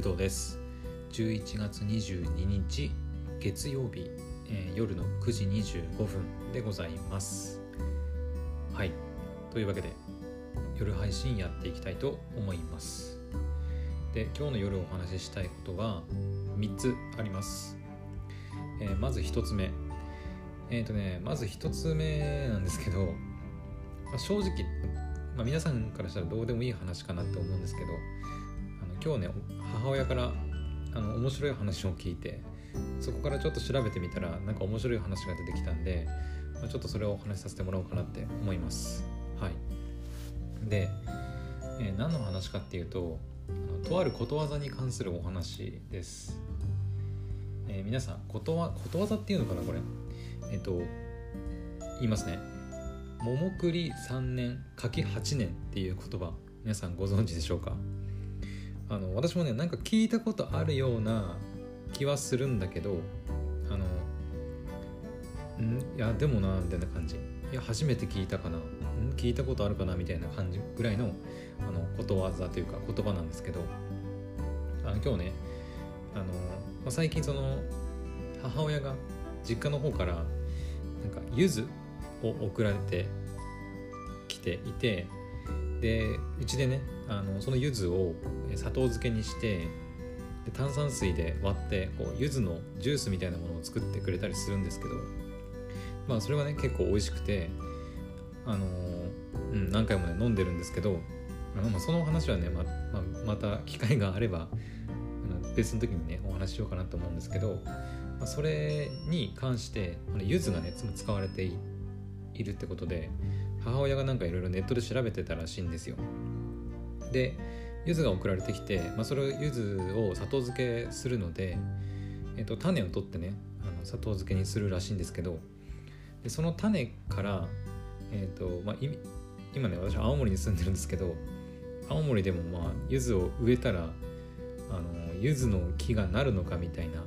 工藤です。11月22日月曜日、えー、夜の9時25分でございます。はい。というわけで夜配信やっていきたいと思います。で今日の夜お話ししたいことは3つあります、えー、まず1つ目。えっ、ー、とねまず1つ目なんですけど、まあ、正直まあ、皆さんからしたらどうでもいい話かなって思うんですけど今日ね母親からあの面白い話を聞いてそこからちょっと調べてみたらなんか面白い話が出てきたんで、まあ、ちょっとそれをお話しさせてもらおうかなって思います。はい。で、えー、何の話かっていうとあのとあることわざに関するお話です、えー、皆さんことわことわざっていうのかなこれ。えっ、ー、と言いますね。桃栗3年柿8年っていう言葉皆さんご存知でしょうか？あの私もねなんか聞いたことあるような気はするんだけどあのん？いやでもなみたいな感じ。いや初めて聞いたかな。聞いたことあるかなみたいな感じぐらいのあのことわざというか言葉なんですけど。あの今日ねあの、まあ、最近その母親が実家の方からなんか柚子を送られてきていてでうちでねあのその柚子を砂糖漬けにしてで炭酸水で割ってこう柚子のジュースみたいなものを作ってくれたりするんですけどまあそれはね結構美味しくてあのうん、何回もね飲んでるんですけどあの、まあ、その話はねまままた機会があれば別の時にねお話ししようかなと思うんですけど、まあ、それに関して柚子がね使われているってことで母親がなんかいろいろネットで調べてたらしいんですよ。で柚子が送られてきて、まあ、それを柚子を砂糖漬けするので、えっと、種を取ってねあの砂糖漬けにするらしいんですけどでその種から、えっとまあ、今ね私青森に住んでるんですけど青森でもまあ柚子を植えたらあの柚子の木がなるのかみたいな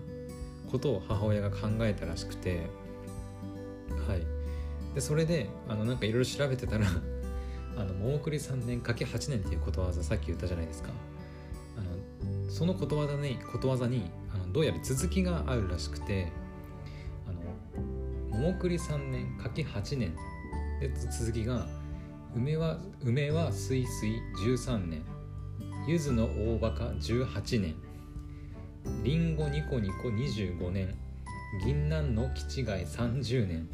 ことを母親が考えたらしくてはい。でそれであのなんかいろいろ調べてたら あの桃栗3年かけ8年っていうことわざさっき言ったじゃないですか。あのそのことわざにことわざにあのどうやら続きがあるらしくてあの桃栗3年かけ8年で続きが梅は梅はすいすい13年柚子の大バカ18年りんごニコニコ25年銀杏の気違い30年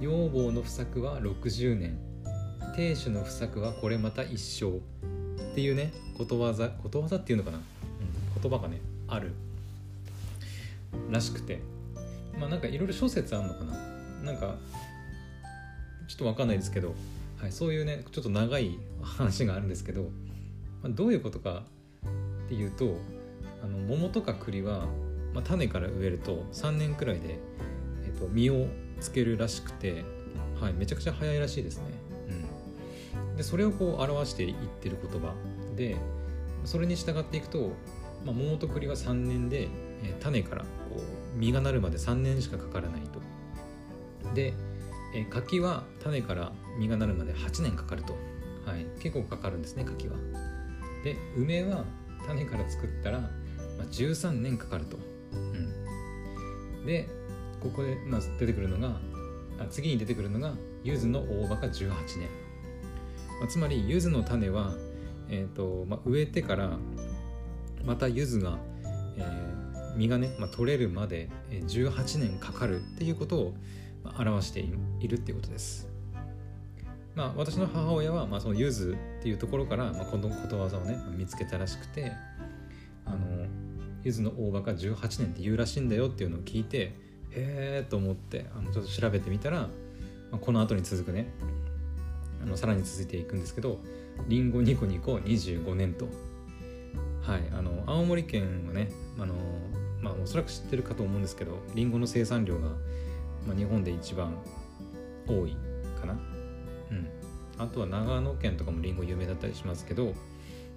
女房の不作は60年。亭主の不作はこれまた一生。っていうねことわざことわざっていうのかな、うん、言葉がねある。らしくて。まあなんかいろいろ諸説あるのかな。なんかちょっとわかんないですけど、はい、そういうねちょっと長い話があるんですけど、まあ、どういうことかっていうとあの桃とか栗は、まあ、種から植えると3年くらいで、えっと、実をつけるらしくて、はい、めちゃくちゃ早いらしいですね。うん、でそれをこう表していってる言葉でそれに従っていくと、まあ、桃と栗は3年で、えー、種からこう実がなるまで3年しかかからないと。で、えー、柿は種から実がなるまで8年かかると。はい、結構かかるんですね柿は。で梅は種から作ったら、まあ、13年かかると。うん、でここで、まあ、出てくるのがあ次に出てくるのが柚子の大葉が18年、まあ、つまり柚子の種は、えーとまあ、植えてからまた柚子が、えー、実がね、まあ、取れるまで18年かかるっていうことを表しているっていうことです。まあ、私の母親は、まあ、その柚子っていうところから、まあ、このことわざをね見つけたらしくてあの柚子の大葉が18年って言うらしいんだよっていうのを聞いてへえと思ってあのちょっと調べてみたら、まあ、この後に続くねあのさらに続いていくんですけどりんごニコニコ25年と。はいあの青森県はねあのまあおそらく知ってるかと思うんですけどりんごの生産量が、まあ、日本で一番多いかな。うん。あとは長野県とかもりんご有名だったりしますけど、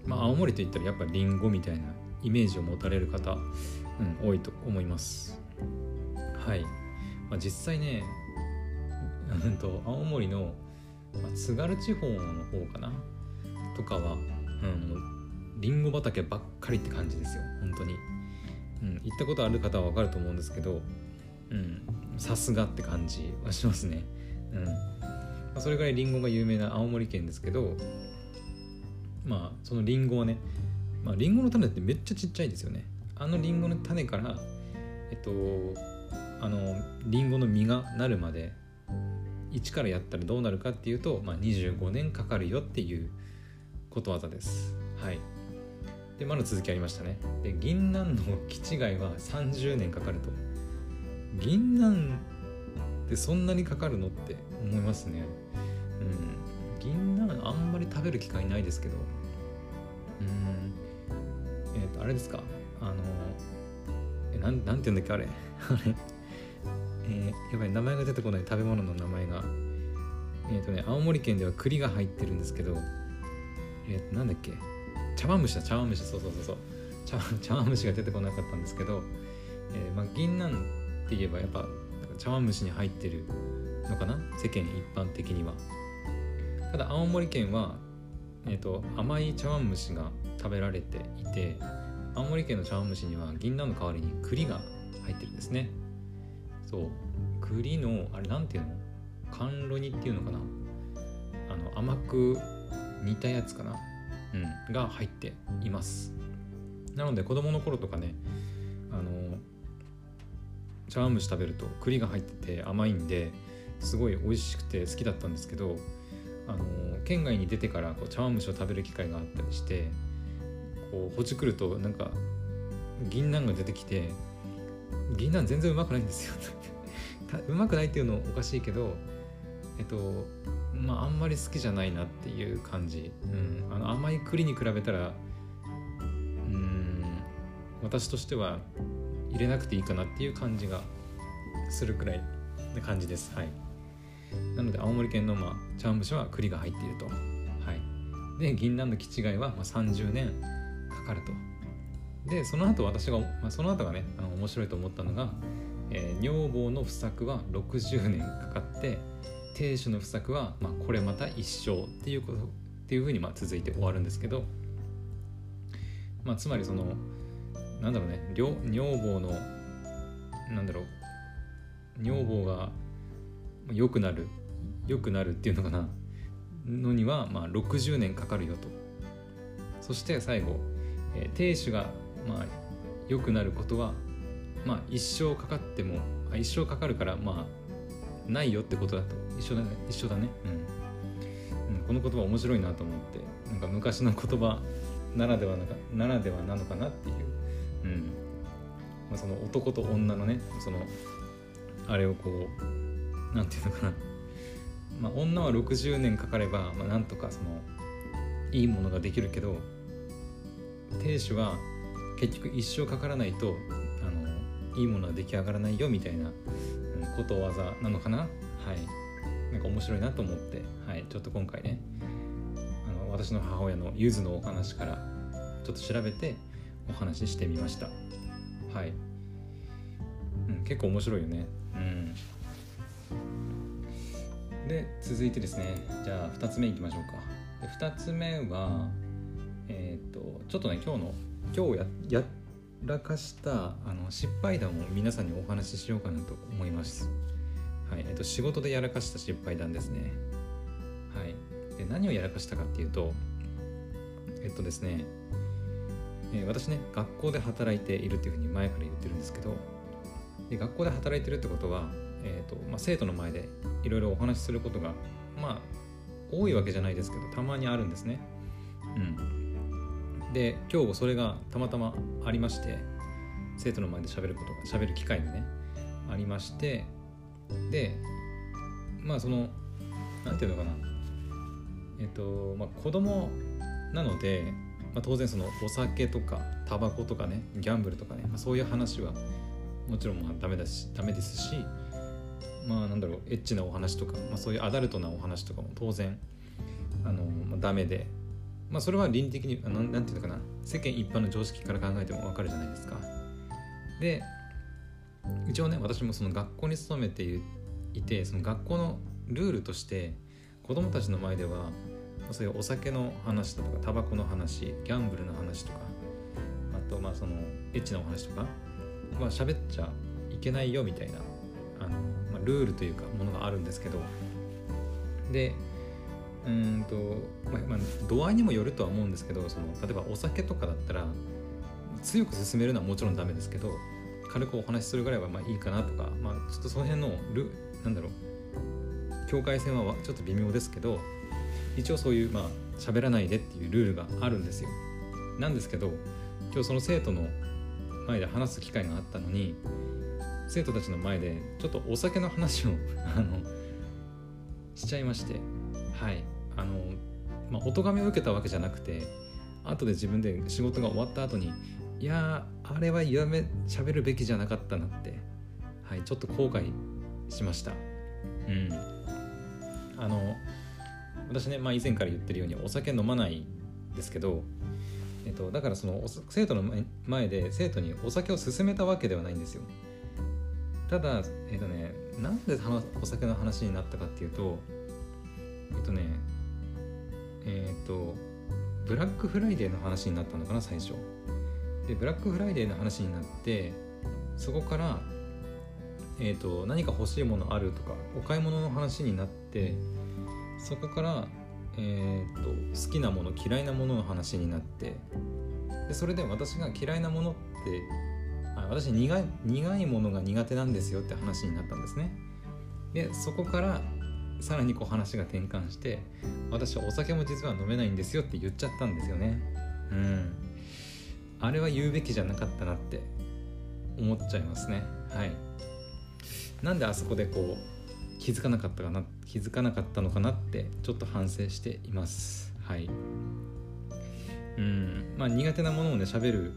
まあ、青森といったらやっぱりんごみたいなイメージを持たれる方、うん、多いと思いますはい、まあ、実際ね うんと青森の、まあ、津軽地方の方かな？とかは、うん、りんご畑ばっかりって感じですよ。本当に、うん、行ったことある方は分かると思うんですけどさすがって感じはしますね。うん、まあ、それぐらいりんごが有名な青森県ですけどまあそのりんごはねまありんごの種ってめっちゃちっちゃいですよね。あのりんごの種からえっとあのりんごの実がなるまで一からやったらどうなるかっていうと、まあ、25年かかるよっていうことわざです。はい。で、まだ続きありましたね。で、銀杏の木違いは30年かかると。銀杏ってそんなにかかるのって思いますね。うん。銀杏あんまり食べる機会ないですけど。うん。えっ、ー、と、あれですか。あの、え、なん、なんて言うんだっけあれ。あれ。えー、やばい名前が出てこない食べ物の名前が。えっ、ー、とね青森県では栗が入ってるんですけどえっ、ー、となんだっけ？茶碗蒸しだ茶碗蒸し。そうそうそうそう。茶碗蒸しが出てこなかったんですけど、えー、まあ銀杏って言えばやっぱ茶碗蒸しに入ってるのかな？世間一般的には。ただ青森県は、えーと、と甘い茶碗蒸しが食べられていて青森県の茶碗蒸しには銀杏の代わりに栗が入ってるんですね。そう。栗のあれなんていうの？甘露煮っていうのかな？あの甘く煮たやつかな？うん。が入っています。なので子供の頃とかねあの茶碗蒸し食べると栗が入ってて甘いんですごい美味しくて好きだったんですけどあの県外に出てからこう茶碗蒸しを食べる機会があったりしてこうほじくるとなんか銀杏が出てきて銀杏全然うまくないんですよ。うまくないっていうのおかしいけどえっとまああんまり好きじゃないなっていう感じ、うん、あの甘い栗に比べたらうん私としては入れなくていいかなっていう感じがするくらいな感じです。はい。なので青森県の、まあ、茶碗蒸しは栗が入っていると。はい。で銀杏の木違いは、まあ、30年かかると。でその後私が、まあ、その後がねあの面白いと思ったのがえー、女房の不作は60年かかって亭主の不作は、まあ、これまた一生っていうことっていうふうにまあ続いて終わるんですけど、まあ、つまりそのなんだろうね女房のなんだろう女房が良くなる良くなるっていうのかなのにはまあ60年かかるよと。そして最後、えー、亭主がまあ良くなることはまあ一生かかっても一生かかるからまあないよってことだと。一緒だね一緒だね、うん、うん、この言葉面白いなと思ってなんか昔の言葉ならではなかならではなのかなっていう、うん。まあ、その男と女のねそのあれをこうなんていうのかな。まあ女は60年かかれば、まあ、なんとかそのいいものができるけど亭主は結局一生かからないとあのいいものは出来上がらないよみたいなことわざなのかな。はい。なんか面白いなと思って、はい、ちょっと今回ねあの私の母親のゆずのお話からちょっと調べてお話ししてみました。はい、うん、結構面白いよね。うん。で続いてですね。じゃあ2つ目いきましょうか。2つ目はえっ、とちょっとね今日の今日ややらかしたあの失敗談を皆さんにお話ししようかなと思います。はいえっと、仕事でやらかした失敗談ですね。はい、で何をやらかしたかっていうとえっとですね、えー、私ね学校で働いているっていうふうに前から言ってるんですけどで学校で働いてるってことは、えーとまあ、生徒の前でいろいろお話しすることがまあ多いわけじゃないですけどたまにあるんですね。うん、で今日それがたまたまありまして生徒の前で喋ることが喋る機会がねありましてでまあその何て言うのかな。えっとまあ子供なので、まあ、当然そのお酒とかタバコとかねギャンブルとかね、まあ、そういう話はもちろんまあダメだしダメですしまあなんだろうエッチなお話とか、まあ、そういうアダルトなお話とかも当然あの、まあ、ダメでまあそれは倫理的に何て言うのかな世間一般の常識から考えても分かるじゃないですか。で一応ね私もその学校に勤めていてその学校のルールとして子供たちの前ではそういうお酒の話だとかタバコの話ギャンブルの話とかあとまあそのエッチなお話とかまあ喋っちゃいけないよみたいなあの、まあ、ルールというかものがあるんですけど。でうんと、まあ、まあ、度合いにもよるとは思うんですけどその例えばお酒とかだったら強く進めるのはもちろんダメですけど軽くお話しするぐらいはまあいいかなとか、まあ、ちょっとその辺のルなんだろう境界線はちょっと微妙ですけど一応そういうまあ喋らないでっていうルールがあるんですよ。なんですけど今日その生徒の前で話す機会があったのに生徒たちの前でちょっとお酒の話を あのしちゃいましてはい。あのまあお咎めを受けたわけじゃなくて後で自分で仕事が終わった後にいやあれはやめ喋るべきじゃなかったなってはいちょっと後悔しました。うん。あの私ね、まあ、以前から言ってるようにお酒飲まないですけど、えっと、だからその生徒の前で生徒にお酒を勧めたわけではないんですよ。ただえっとねなんでお酒の話になったかっていうとえっとねえっとブラックフライデーの話になったのかな最初。でブラックフライデーの話になってそこからえーと、何か欲しいものあるとかお買い物の話になってそこから、えーと、好きなもの嫌いなものの話になってでそれで私が嫌いなものってあ私苦い苦いものが苦手なんですよって話になったんですね。でそこからさらにこう話が転換して私はお酒も実は飲めないんですよって言っちゃったんですよね。うん。あれは言うべきじゃなかったなって思っちゃいますね。はい。なんであそこでこう気づかなかったかな気づかなかったのかなってちょっと反省しています。はい。うん。まあ苦手なものをね喋る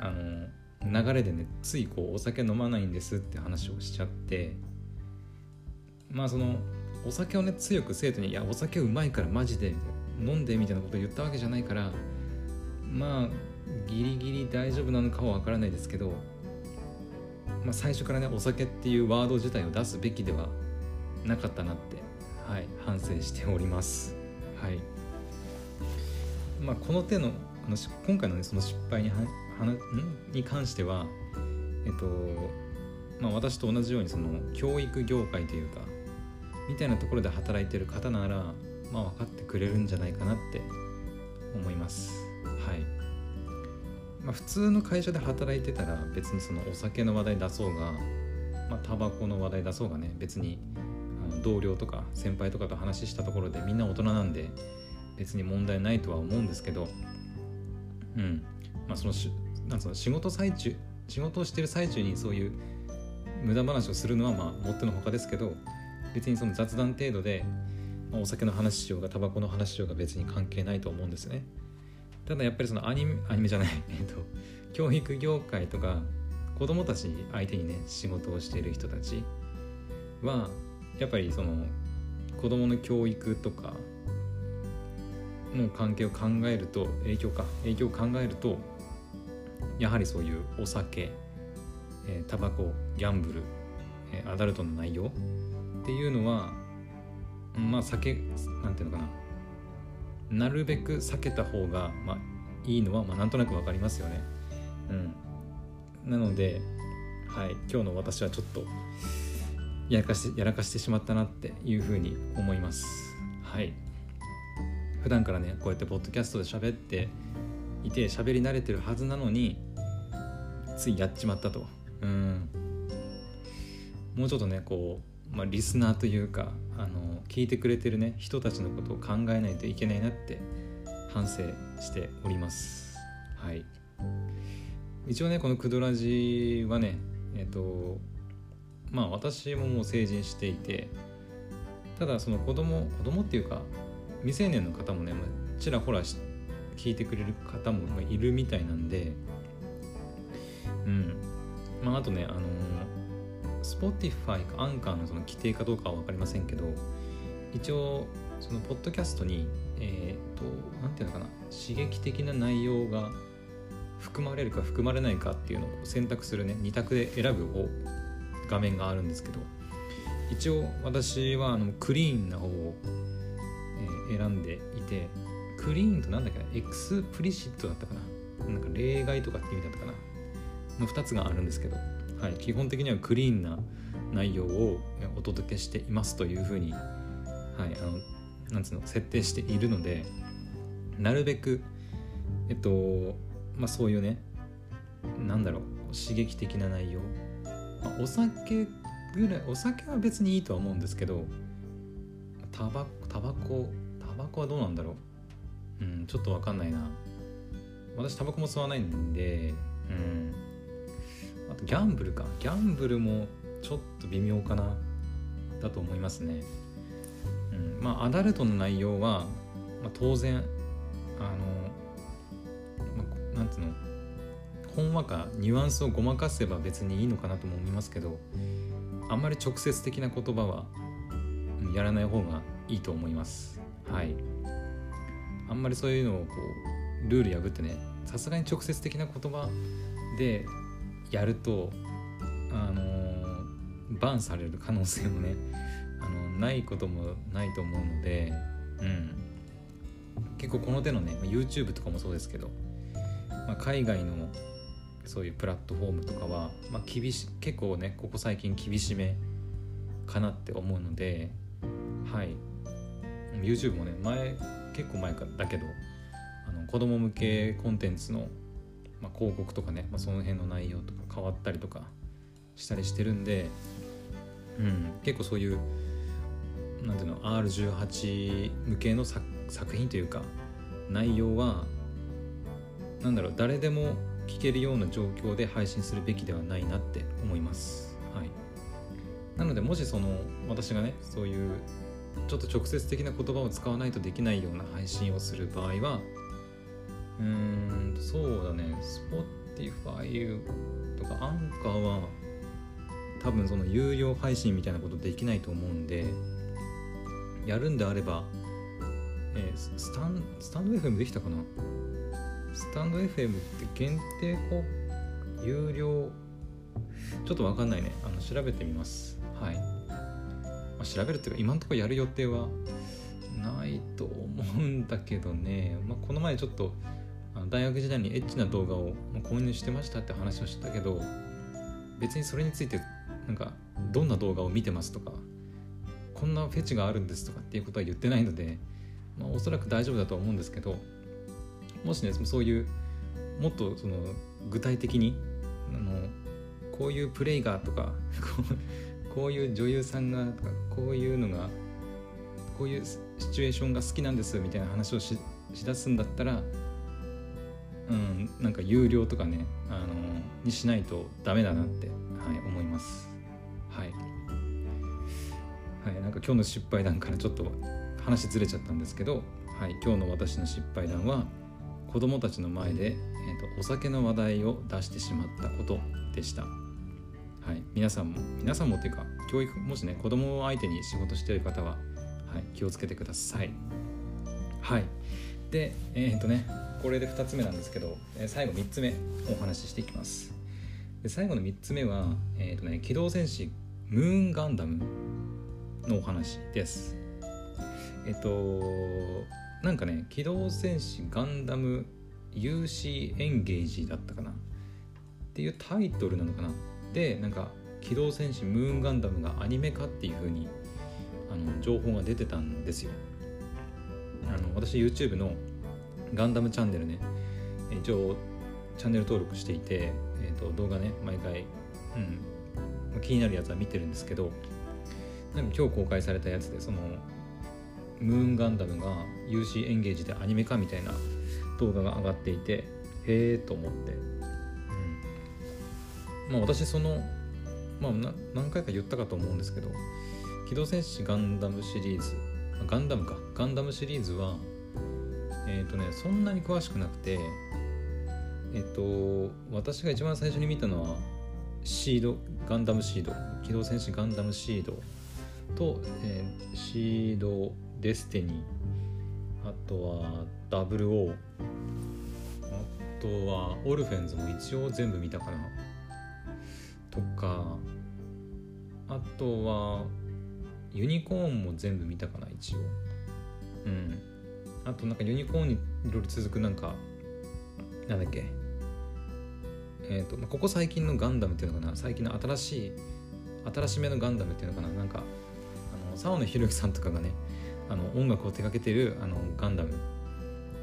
あの流れでねついこうお酒飲まないんですって話をしちゃってまあそのお酒をね強く生徒に「いやお酒うまいからマジで飲んで」みたいなことを言ったわけじゃないからまあギリギリ大丈夫なのかは分からないですけどまあ、最初からねお酒っていうワード自体を出すべきではなかったなって、はい、反省しております。はいまあ、この手のあの今回の、ね、その失敗にははに関しては、えっとまあ、私と同じようにその教育業界というかみたいなところで働いてる方なら、まあ、分かってくれるんじゃないかなって思います。はいまあ、普通の会社で働いてたら別にそのお酒の話題出そうが、まあ、タバコの話題出そうがね別にあの同僚とか先輩とかと話したところでみんな大人なんで別に問題ないとは思うんですけどうんまあそのしなんその仕事最中仕事をしてる最中にそういう無駄話をするのはまあもってのほかですけど別にその雑談程度で、まあ、お酒の話しようがタバコの話しようが別に関係ないと思うんですね。ただやっぱりそのアニメアニメじゃない えっと教育業界とか子供たち相手にね仕事をしている人たちはやっぱりその子供の教育とかの関係を考えると影響か影響を考えるとやはりそういうお酒えタバコギャンブル、えアダルトの内容っていうのはまあ酒なんていうのかななるべく避けた方が、まあ、いいのは、まあ、なんとなく分かりますよね。うん、なので、はい、今日の私はちょっとやらかしてやらかしてしまったなっていうふうに思います。はい普段からねこうやってポッドキャストで喋っていて喋り慣れてるはずなのについやっちまったと。うんもうちょっとねこうまあ、リスナーというかあの聞いてくれてるね人たちのことを考えないといけないなって反省しております。はい。一応ねこのクドラジはねえっ、とまあ私ももう成人していてただその子供子供っていうか未成年の方もねちらほら聞いてくれる方もいるみたいなんでうん。まああとねあの Spotify かアンカーのその規定かどうかは分かりませんけど一応そのポッドキャストにえっ、ー、と何て言うのかな刺激的な内容が含まれるか含まれないかっていうのを選択するね2択で選ぶ方画面があるんですけど一応私はあのクリーンな方を、え選んでいてクリーンとなんだっけな Explicit だったかななんか例外とかって意味だったかなの2つがあるんですけど、はい、基本的にはクリーンな内容をお届けしていますというふうに、はい、あのなんつうの設定しているのでなるべくえっとまあそういうねなんだろう刺激的な内容、まあ、お酒ぐらいお酒は別にいいとは思うんですけどタバタバコタバコはどうなんだろう。うんちょっとわかんないな。私タバコも吸わないんでうん。あとギャンブルか。ギャンブルもちょっと微妙かな。だと思いますね。うん。まあアダルトの内容は、まあ、当然あの、まあ、なんつうのほんわかニュアンスをごまかせば別にいいのかなとも思いますけどあんまり直接的な言葉はやらない方がいいと思います。はい。あんまりそういうのをこうルール破ってねさすがに直接的な言葉でやるとあの、バンされる可能性もね あのないこともないと思うので、うん、結構この手のね YouTube とかもそうですけど、まあ、海外のそういうプラットフォームとかは、まあ、厳し結構ねここ最近厳しめかなって思うのではい。YouTube もね前結構前だけどあの子供向けコンテンツの、まあ、広告とかね、まあ、その辺の内容とか変わったりとかしたりしてるんで、うん、結構そういうなんていうの R18 向けの作品というか内容はなんだろう誰でも聞けるような状況で配信するべきではないなって思います。はい、なのでもしその私がねそういうちょっと直接的な言葉を使わないとできないような配信をする場合はうーんそうだね。Spotify とかアンカーは多分その有料配信みたいなことできないと思うんでやるんであれば、えー、スタンスタンド FM できたかな？スタンド FM って限定こう有料？ちょっとわかんないね。あの調べてみます。はい、まあ、調べるっていうか今んとこやる予定はないと思うんだけどね、まあ、この前ちょっと大学時代にエッチな動画を購入してましたって話をしたけど別にそれについてなんかどんな動画を見てますとかこんなフェチがあるんですとかっていうことは言ってないので、まあ、おそらく大丈夫だとは思うんですけどもしねそういうもっとその具体的にあのこういうプレイがとか こういう女優さんがとかこういうのがこういうシチュエーションが好きなんですみたいな話をししだすんだったらうんなんか有料とかねあのにしないとダメだなって、はい、思いますはい、はい、なんか今日の失敗談からちょっと話ずれちゃったんですけど、はい、今日の私の失敗談は子供たちの前で、えーと、お酒の話題を出してしまったことでした。はい、皆さんも皆さんもっていうか教育もしね子供を相手に仕事している方は、はい、気をつけてください。はいでえっ、ー、とねこれで2つ目なんですけど、えー、最後3つ目お話ししていきます。で最後の3つ目は、えーとね、機動戦士ムーンガンダムのお話です。えっ、ー、となんかね「機動戦士ガンダム UC エンゲージ」だったかなっていうタイトルなのかなでなんか「機動戦士ムーンガンダム」がアニメ化っていう風にあの情報が出てたんですよあの私 YouTube のガンダムチャンネルね。一応チャンネル登録していて、えーと、動画ね毎回、うん、気になるやつは見てるんですけど今日公開されたやつでそのムーンガンダムが UC エンゲージでアニメ化みたいな動画が上がっていてへえと思って、うん、まあ私そのまあ何回か言ったかと思うんですけど機動戦士ガンダムシリーズガンダムか。ガンダムシリーズはえっ、ー、とねそんなに詳しくなくてえっ、ー、と私が一番最初に見たのはシードガンダムシード機動戦士ガンダムシードと、えー、シードデスティニーあとはダブルオーあとはオルフェンズも一応全部見たかなとかあとはユニコーンも全部見たかな一応。うん。あとなんかユニコーンにいろいろ続くなんかなんだっけ？えっ、ー、と、まあ、ここ最近のガンダムっていうのかな？最近の新しい新しめのガンダムっていうのかな？なんかあの沢野弘之さんとかがねあの音楽を手掛けてるあのガンダム。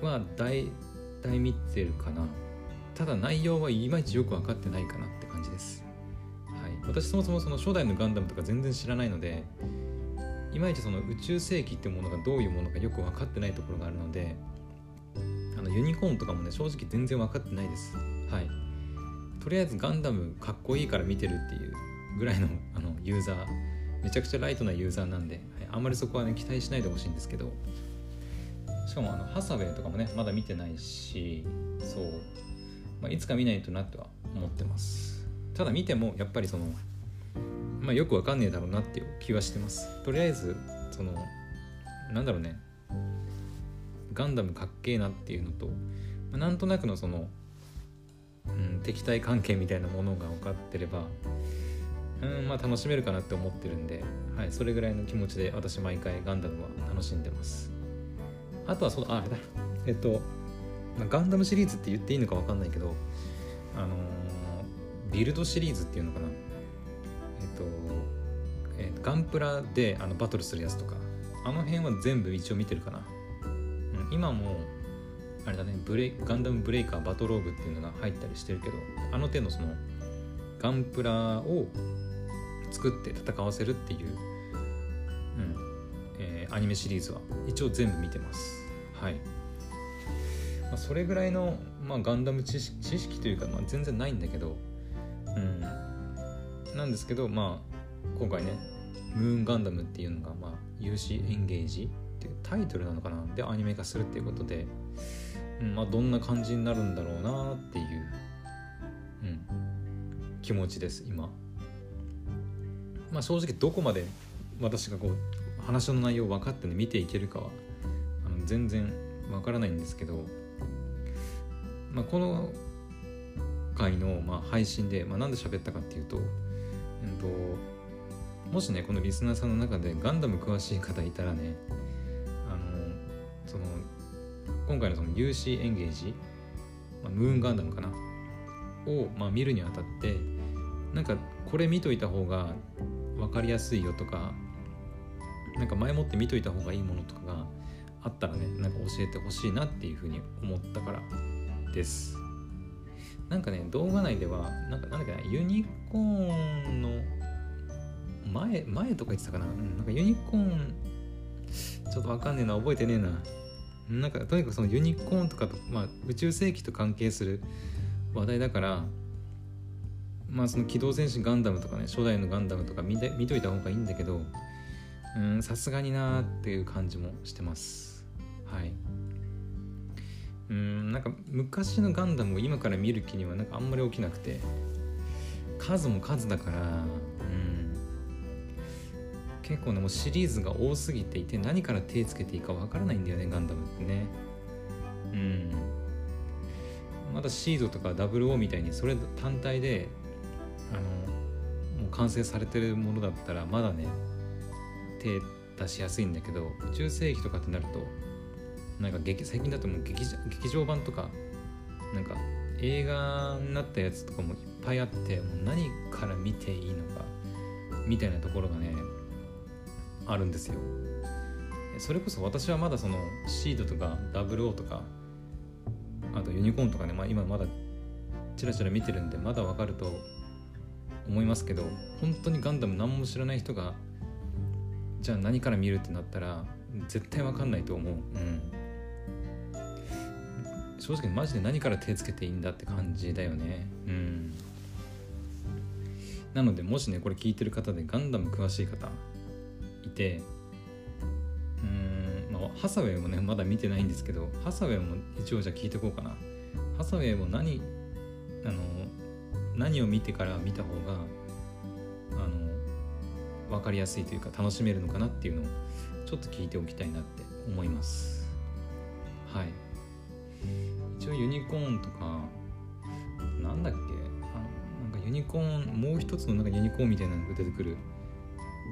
は大体見てるかな？ただ内容はいまいちよく分かってないかなって感じです。はい。私そもそもその初代のガンダムとか全然知らないのでいまいちその宇宙世紀ってものがどういうものかよく分かってないところがあるのであのユニコーンとかもね正直全然分かってないです。はい。とりあえずガンダムかっこいいから見てるっていうぐらいの あのユーザー。めちゃくちゃライトなユーザーなんで、はい、あんまりそこはね期待しないでほしいんですけど。しかもあのハサウェイとかもねまだ見てないしそう、まあ、いつか見ないとなとは思ってます。ただ見てもやっぱりそのまあ、よくわかんねえだろうなっていう気はしてます。とりあえずそのなんだろうね。ガンダムかっけえなっていうのと、まあ、なんとなくのその、うん、敵対関係みたいなものが分かってればうんまあ楽しめるかなって思ってるんで、はい、それぐらいの気持ちで私毎回ガンダムは楽しんでます。あとはそうだあれだ。えっと、ま、ガンダムシリーズって言っていいのか分かんないけどあのー、ビルドシリーズっていうのかな。っと、えー、ガンプラであのバトルするやつとか。あの辺は全部一応見てるかな、うん、今もあれだねブレガンダムブレイカーバトローグっていうのが入ったりしてるけどあの手のそのガンプラを作って戦わせるっていう、うんえー、アニメシリーズは一応全部見てます。はい、まあ、それぐらいの、まあ、ガンダム知識というか、まあ、全然ないんだけどなんですけどまあ今回ね「ムーンガンダム」っていうのが、まあ、有志エンゲージってタイトルなのかなでアニメ化するっていうことで、うんまあ、どんな感じになるんだろうなっていう、うん、気持ちです今。まあ、正直どこまで私がこう話の内容分かってね見ていけるかはあの全然分からないんですけど、まあ、この回のまあ配信で、まあ、なんで喋ったかっていうとんともしねこのリスナーさんの中でガンダム詳しい方いたらねあのその今回のその UC エンゲージ、まあ、ムーンガンダムかなを、まあ、見るにあたってなんかこれ見といた方が分かりやすいよとかなんか前もって見といた方がいいものとかがあったらねなんか教えてほしいなっていうふうに思ったからです。なんかね動画内ではなんかなんだっけなユニコーンの前前とか言ってたかな,、なんかユニコーンちょっとわかんねえな覚えてねえな。なんかとにかくそのユニコーンとかと、まあ、宇宙世紀と関係する話題だからまあその機動戦士ガンダムとかね初代のガンダムとか見て見といた方がいいんだけどさすがになーっていう感じもしてます。はい。うんなんか昔のガンダムを今から見る気にはなんかあんまり起きなくて。数も数だからうん。結構ねもうシリーズが多すぎていて何から手つけていいかわからないんだよねガンダムってね。うん。まだシードとかダブルオーみたいにそれ単体であのもう完成されてるものだったらまだね手出しやすいんだけど宇宙世紀とかってなるとなんか劇最近だともう劇劇場版とかなんか映画になったやつとかもいっぱいあってもう何から見ていいのかみたいなところがねあるんですよ。それこそ私はまだそのシードとか WO とかあとユニコーンとかね、まあ、今まだチラチラ見てるんでまだわかると思いますけど本当にガンダム何も知らない人がじゃあ何から見るってなったら絶対わかんないと思う。うん。正直マジで何から手つけていいんだって感じだよね。うん。なのでもしねこれ聞いてる方でガンダム詳しい方いてうんまあハサウェイもねまだ見てないんですけどハサウェイも一応じゃあ聞いてこうかな。ハサウェイも何あの何を見てから見た方があの分かりやすいというか楽しめるのかなっていうのをちょっと聞いておきたいなって思います。はい。一応ユニコーンとかなんだっけあのなんかユニコーンもう一つのなんかユニコーンみたいなのが出てくる。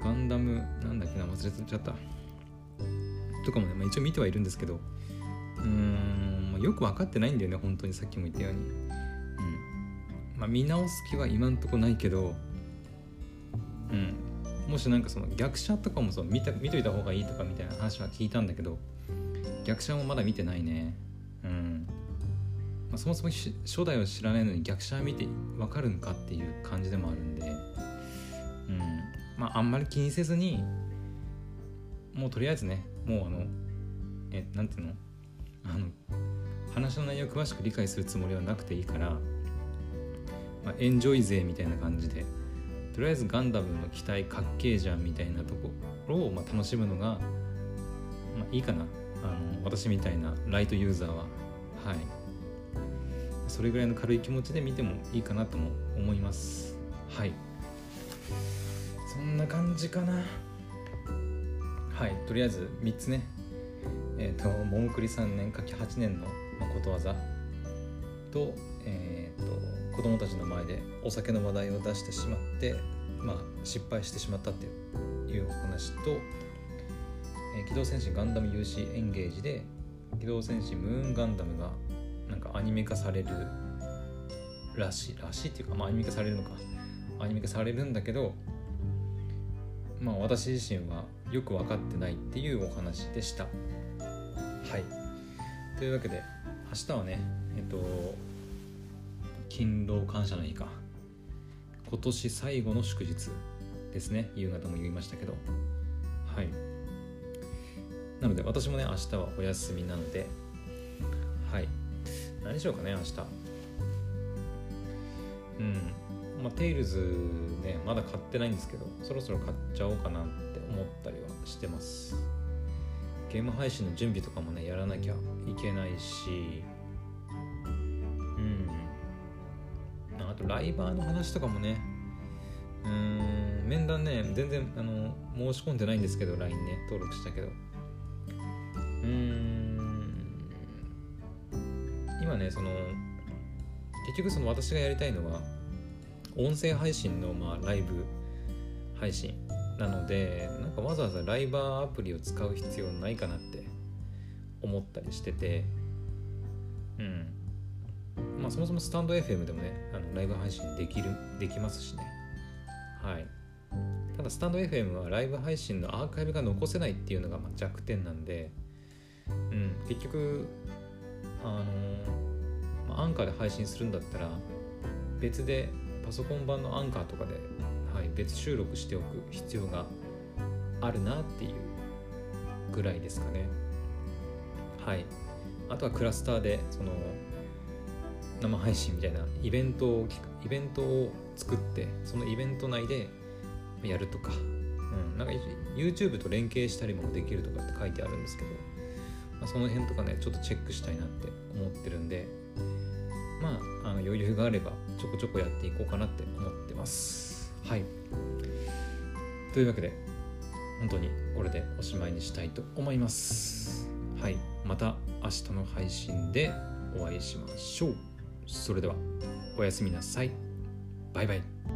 ガンダムなんだっけな忘れちゃった。とかもね、まあ、一応見てはいるんですけど。うーんまよく分かってないんだよね本当にさっきも言ったように、うん。まあ、見直す気は今んとこないけど、うん、もしなんかその逆者とかもそう見た見といた方がいいとかみたいな話は聞いたんだけど。逆者もまだ見てないね。まあ、そもそも初代を知らないのに逆者見てわかるんかっていう感じでもあるんで、うん。まあ、あんまり気にせずにもうとりあえずねもうあのえなんていうの？あの話の内容を詳しく理解するつもりはなくていいから、まあ、エンジョイ勢みたいな感じでとりあえずガンダムの機体かっけえじゃんみたいなところを、まあ、楽しむのが、まあ、いいかな。あの私みたいなライトユーザーは。はい。それぐらいの軽い気持ちで見てもいいかなとも思います。はい。そんな感じかな。はい。とりあえず3つね。えっ、ー、と桃栗3年かき8年のことわざ。とえっ、ー、と子供たちの前でお酒の話題を出してしまってまあ失敗してしまったっていうお話と、えー、機動戦士ガンダム UC エンゲージで機動戦士ムーンガンダムがアニメ化されるらしいらしいっていうかまあアニメ化されるのか。アニメ化されるんだけどまあ私自身はよく分かってないっていうお話でした。はい。というわけで明日はねえっと勤労感謝の日か。今年最後の祝日ですね。夕方も言いましたけど。はい。なので私もね明日はお休みなのではい何しようかね明日。うん。まあテイルズねまだ買ってないんですけどそろそろ買っちゃおうかなって思ったりはしてます。ゲーム配信の準備とかもねやらなきゃいけないし。うん。あとライバーの話とかもね。うん。面談ね全然あの申し込んでないんですけど LINE ね登録したけど。うん。今ねその結局その私がやりたいのは音声配信のまあライブ配信なのでなんかわざわざライバーアプリを使う必要ないかなって思ったりしててうん。まあそもそもスタンド FM でもねあのライブ配信できるできますしね。はい。ただスタンド FM はライブ配信のアーカイブが残せないっていうのがま弱点なんでうん。結局あのまあ、アンカーで配信するんだったら別でパソコン版のアンカーとかで、はい、別収録しておく必要があるなっていうぐらいですかね。はい。あとはクラスターでその生配信みたいなイベントをイベントを作ってそのイベント内でやるとか、うん、なんか YouTube と連携したりもできるとかって書いてあるんですけどまあ、その辺とかねちょっとチェックしたいなって思ってるんでまああの余裕があればちょこちょこやっていこうかなって思ってます。はい。というわけで本当にこれでおしまいにしたいと思います。はい。また明日の配信でお会いしましょう。それではおやすみなさい。バイバイ。